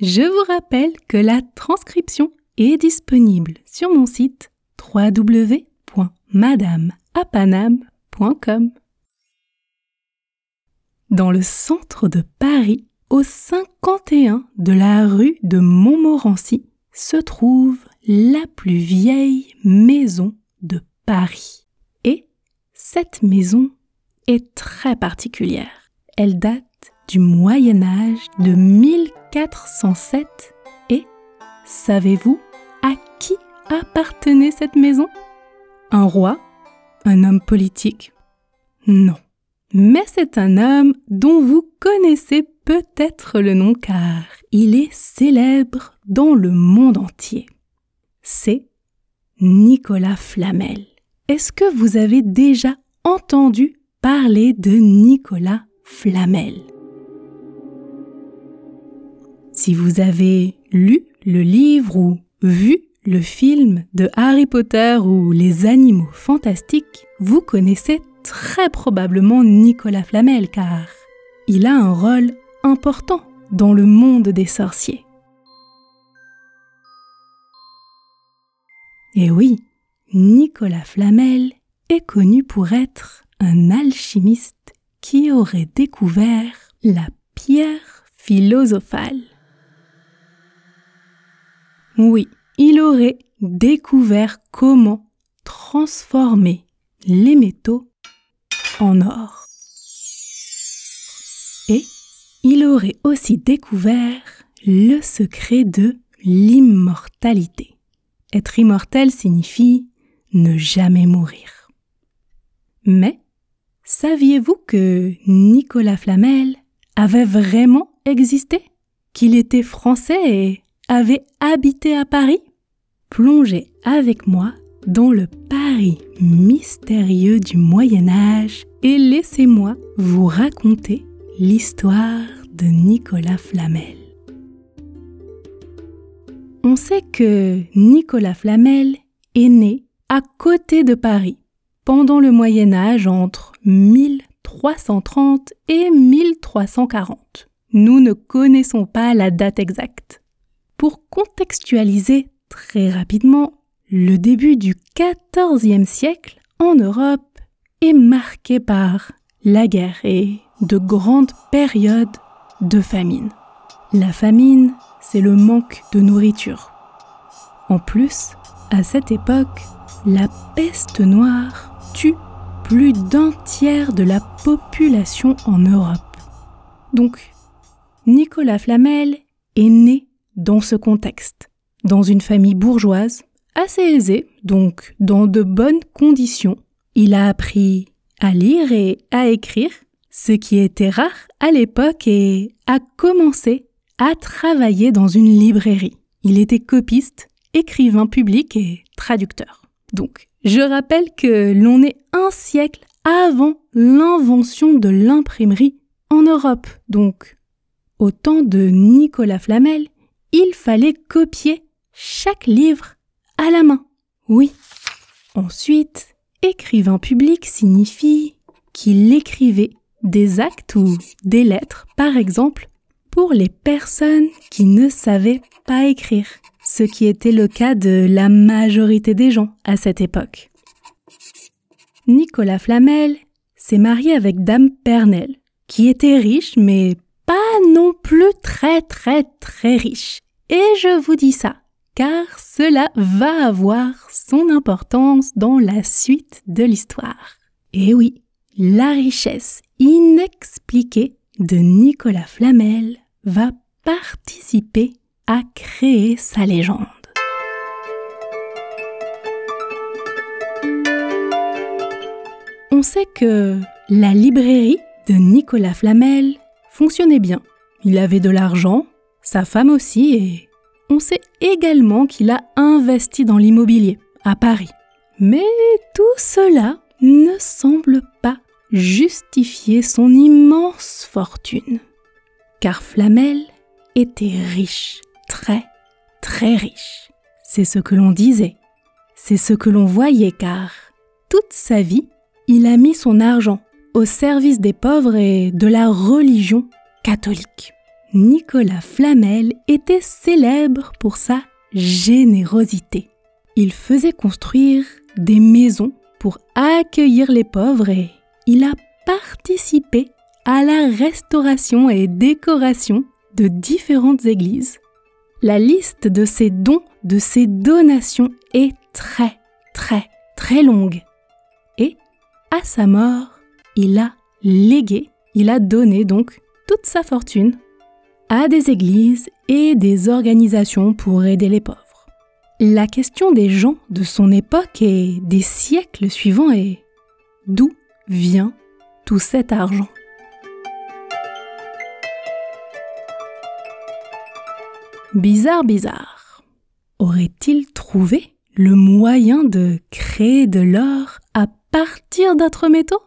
je vous rappelle que la transcription est disponible sur mon site www.madameapanam.com. Dans le centre de Paris, au 51 de la rue de Montmorency, se trouve la plus vieille maison de Paris. Et cette maison est très particulière. Elle date du Moyen Âge de 1407 et savez-vous à qui appartenait cette maison? Un roi? Un homme politique? Non. Mais c'est un homme dont vous connaissez peut-être le nom car il est célèbre dans le monde entier. C'est Nicolas Flamel. Est-ce que vous avez déjà entendu parler de Nicolas Flamel? Si vous avez lu le livre ou vu le film de Harry Potter ou Les animaux fantastiques, vous connaissez très probablement Nicolas Flamel car il a un rôle important dans le monde des sorciers. Et oui, Nicolas Flamel est connu pour être un alchimiste qui aurait découvert la pierre philosophale. Oui, il aurait découvert comment transformer les métaux en or. Et il aurait aussi découvert le secret de l'immortalité. Être immortel signifie ne jamais mourir. Mais saviez-vous que Nicolas Flamel avait vraiment existé? Qu'il était français et avait habité à Paris Plongez avec moi dans le Paris mystérieux du Moyen Âge et laissez-moi vous raconter l'histoire de Nicolas Flamel. On sait que Nicolas Flamel est né à côté de Paris pendant le Moyen Âge entre 1330 et 1340. Nous ne connaissons pas la date exacte. Pour contextualiser très rapidement, le début du XIVe siècle en Europe est marqué par la guerre et de grandes périodes de famine. La famine, c'est le manque de nourriture. En plus, à cette époque, la peste noire tue plus d'un tiers de la population en Europe. Donc, Nicolas Flamel est né dans ce contexte, dans une famille bourgeoise, assez aisée, donc dans de bonnes conditions. Il a appris à lire et à écrire, ce qui était rare à l'époque, et a commencé à travailler dans une librairie. Il était copiste, écrivain public et traducteur. Donc, je rappelle que l'on est un siècle avant l'invention de l'imprimerie en Europe. Donc, au temps de Nicolas Flamel, il fallait copier chaque livre à la main. Oui. Ensuite, écrivain public signifie qu'il écrivait des actes ou des lettres, par exemple, pour les personnes qui ne savaient pas écrire, ce qui était le cas de la majorité des gens à cette époque. Nicolas Flamel s'est marié avec Dame Pernelle, qui était riche mais pas non plus très très très riche. Et je vous dis ça, car cela va avoir son importance dans la suite de l'histoire. Et oui, la richesse inexpliquée de Nicolas Flamel va participer à créer sa légende. On sait que la librairie de Nicolas Flamel fonctionnait bien. Il avait de l'argent, sa femme aussi, et On sait également qu'il a investi dans l'immobilier à Paris. Mais tout cela ne semble pas justifier son immense fortune. Car Flamel était riche, très, très riche. C'est ce que l'on disait, c'est ce que l'on voyait car toute sa vie, il a mis son argent au service des pauvres et de la religion catholique. Nicolas Flamel était célèbre pour sa générosité. Il faisait construire des maisons pour accueillir les pauvres et il a participé à la restauration et décoration de différentes églises. La liste de ses dons, de ses donations est très, très, très longue. Et à sa mort, il a légué, il a donné donc toute sa fortune à des églises et des organisations pour aider les pauvres. La question des gens de son époque et des siècles suivants est d'où vient tout cet argent? Bizarre, bizarre. Aurait-il trouvé le moyen de créer de l'or à partir d'autres métaux?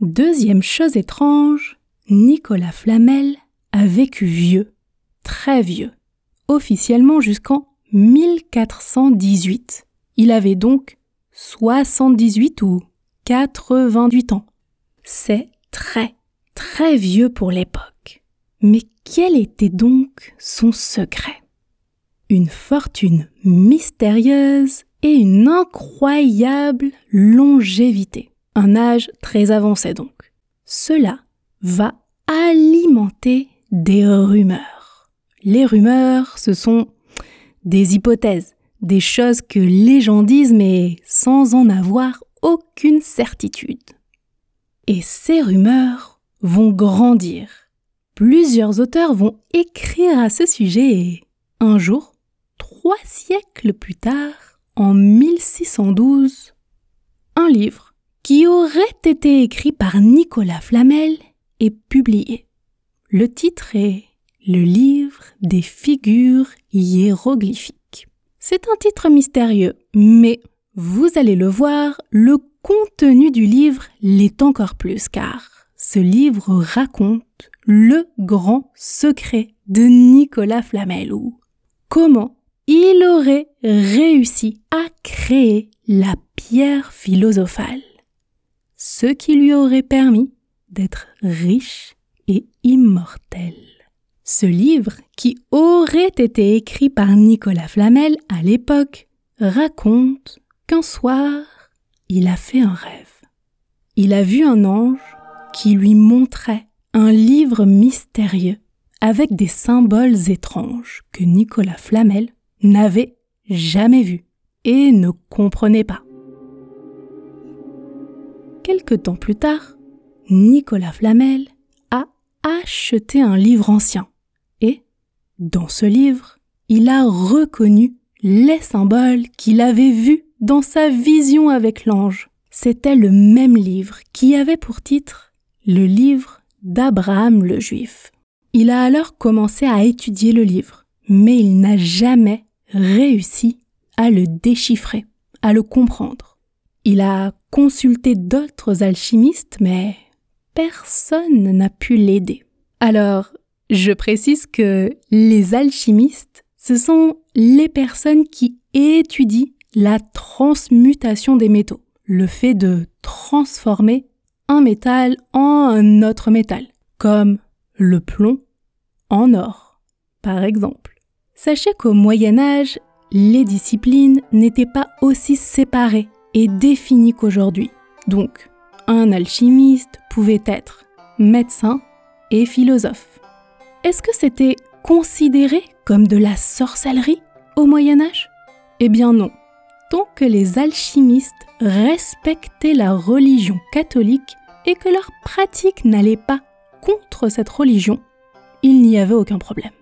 Deuxième chose étrange, Nicolas Flamel a vécu vieux, très vieux, officiellement jusqu'en 1418. Il avait donc 78 ou 88 ans. C'est très, très vieux pour l'époque. Mais quel était donc son secret? Une fortune mystérieuse et une incroyable longévité. Un âge très avancé donc. Cela va alimenter des rumeurs. Les rumeurs, ce sont des hypothèses, des choses que les gens disent mais sans en avoir aucune certitude. Et ces rumeurs vont grandir. Plusieurs auteurs vont écrire à ce sujet et un jour, trois siècles plus tard, en 1612, un livre qui aurait été écrit par Nicolas Flamel est publié. Le titre est le livre des figures hiéroglyphiques. C'est un titre mystérieux, mais vous allez le voir, le contenu du livre l'est encore plus car ce livre raconte le grand secret de Nicolas Flamel comment il aurait réussi à créer la pierre philosophale, ce qui lui aurait permis d'être riche immortel. Ce livre, qui aurait été écrit par Nicolas Flamel à l'époque, raconte qu'un soir, il a fait un rêve. Il a vu un ange qui lui montrait un livre mystérieux avec des symboles étranges que Nicolas Flamel n'avait jamais vus et ne comprenait pas. Quelque temps plus tard, Nicolas Flamel acheté un livre ancien dans ce livre, il a reconnu les symboles qu'il avait vus dans sa vision avec l'ange. C'était le même livre qui avait pour titre le livre d'Abraham le Juif. Il a alors commencé à étudier le livre, mais il n'a jamais réussi à le déchiffrer, à le comprendre. Il a consulté d'autres alchimistes, mais personne n'a pu l'aider. Alors, je précise que les alchimistes, ce sont les personnes qui étudient la transmutation des métaux, le fait de transformer un métal en un autre métal, comme le plomb en or, par exemple. Sachez qu'au Moyen Âge, les disciplines n'étaient pas aussi séparées et définies qu'aujourd'hui. Donc, un alchimiste pouvait être médecin et philosophe. Est-ce que c'était considéré comme de la sorcellerie au Moyen Âge? Eh bien non. Tant que les alchimistes respectaient la religion catholique et que leur pratique n'allait pas contre cette religion, il n'y avait aucun problème.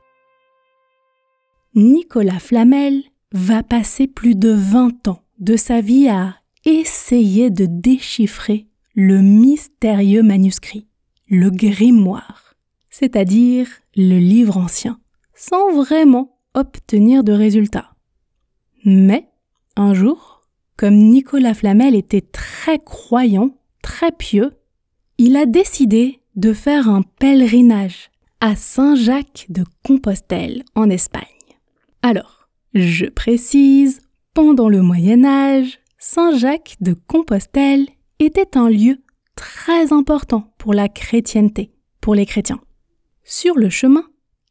Nicolas Flamel va passer plus de 20 ans de sa vie à essayer de déchiffrer le mystérieux manuscrit, le grimoire c'est-à-dire le livre ancien, sans vraiment obtenir de résultats. Mais, un jour, comme Nicolas Flamel était très croyant, très pieux, il a décidé de faire un pèlerinage à Saint-Jacques de Compostelle en Espagne. Alors, je précise, pendant le Moyen Âge, Saint-Jacques de Compostelle était un lieu très important pour la chrétienté, pour les chrétiens. Sur le chemin,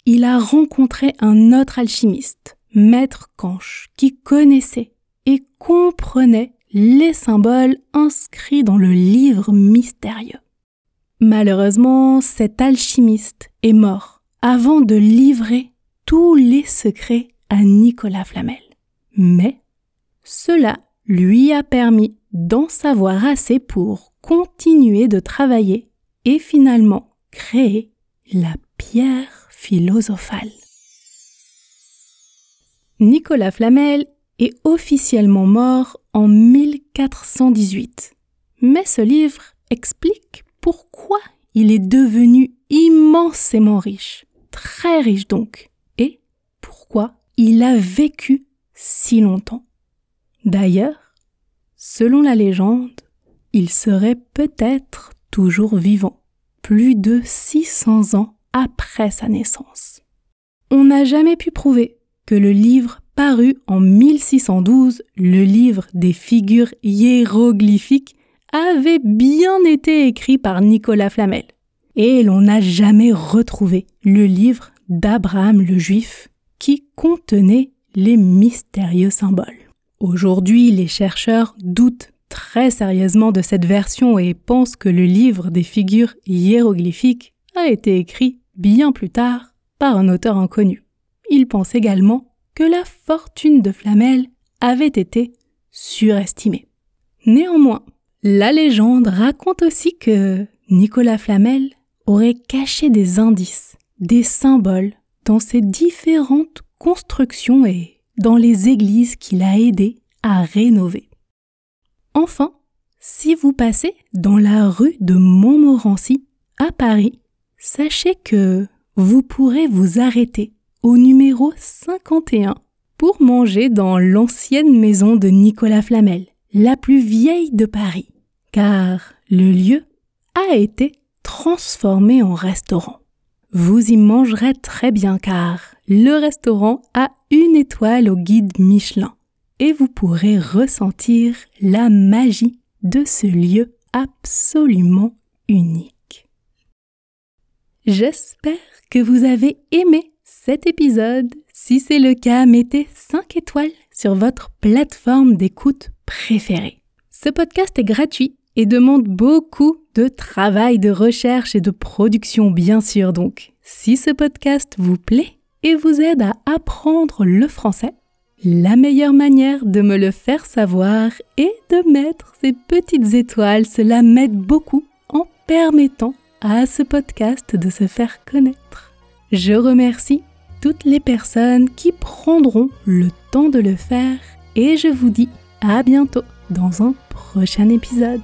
il a rencontré un autre alchimiste, Maître Canche, qui connaissait et comprenait les symboles inscrits dans le livre mystérieux. Malheureusement, cet alchimiste est mort avant de livrer tous les secrets à Nicolas Flamel. Mais cela lui a permis d'en savoir assez pour continuer de travailler et finalement créer la pierre philosophale. Nicolas Flamel est officiellement mort en 1418, mais ce livre explique pourquoi il est devenu immensément riche, très riche donc, et pourquoi il a vécu si longtemps. D'ailleurs, selon la légende, il serait peut-être toujours vivant, plus de 600 ans après sa naissance. On n'a jamais pu prouver que le livre paru en 1612, le livre des figures hiéroglyphiques, avait bien été écrit par Nicolas Flamel. Et l'on n'a jamais retrouvé le livre d'Abraham le Juif qui contenait les mystérieux symboles. Aujourd'hui, les chercheurs doutent très sérieusement de cette version et pensent que le livre des figures hiéroglyphiques a été écrit bien plus tard par un auteur inconnu. Ils pensent également que la fortune de Flamel avait été surestimée. Néanmoins, la légende raconte aussi que Nicolas Flamel aurait caché des indices, des symboles dans ses différentes constructions et dans les églises qu'il a aidé à rénover. Enfin, si vous passez dans la rue de Montmorency à Paris, sachez que vous pourrez vous arrêter au numéro 51 pour manger dans l'ancienne maison de Nicolas Flamel, la plus vieille de Paris, car le lieu a été transformé en restaurant. Vous y mangerez très bien car le restaurant a une étoile au guide Michelin et vous pourrez ressentir la magie de ce lieu absolument unique. J'espère que vous avez aimé cet épisode. Si c'est le cas, mettez 5 étoiles sur votre plateforme d'écoute préférée. Ce podcast est gratuit et demande beaucoup de travail de recherche et de production, bien sûr. Donc, si ce podcast vous plaît et vous aide à apprendre le français, la meilleure manière de me le faire savoir est de mettre ces petites étoiles. Cela m'aide beaucoup en permettant à ce podcast de se faire connaître. Je remercie toutes les personnes qui prendront le temps de le faire et je vous dis à bientôt dans un prochain épisode.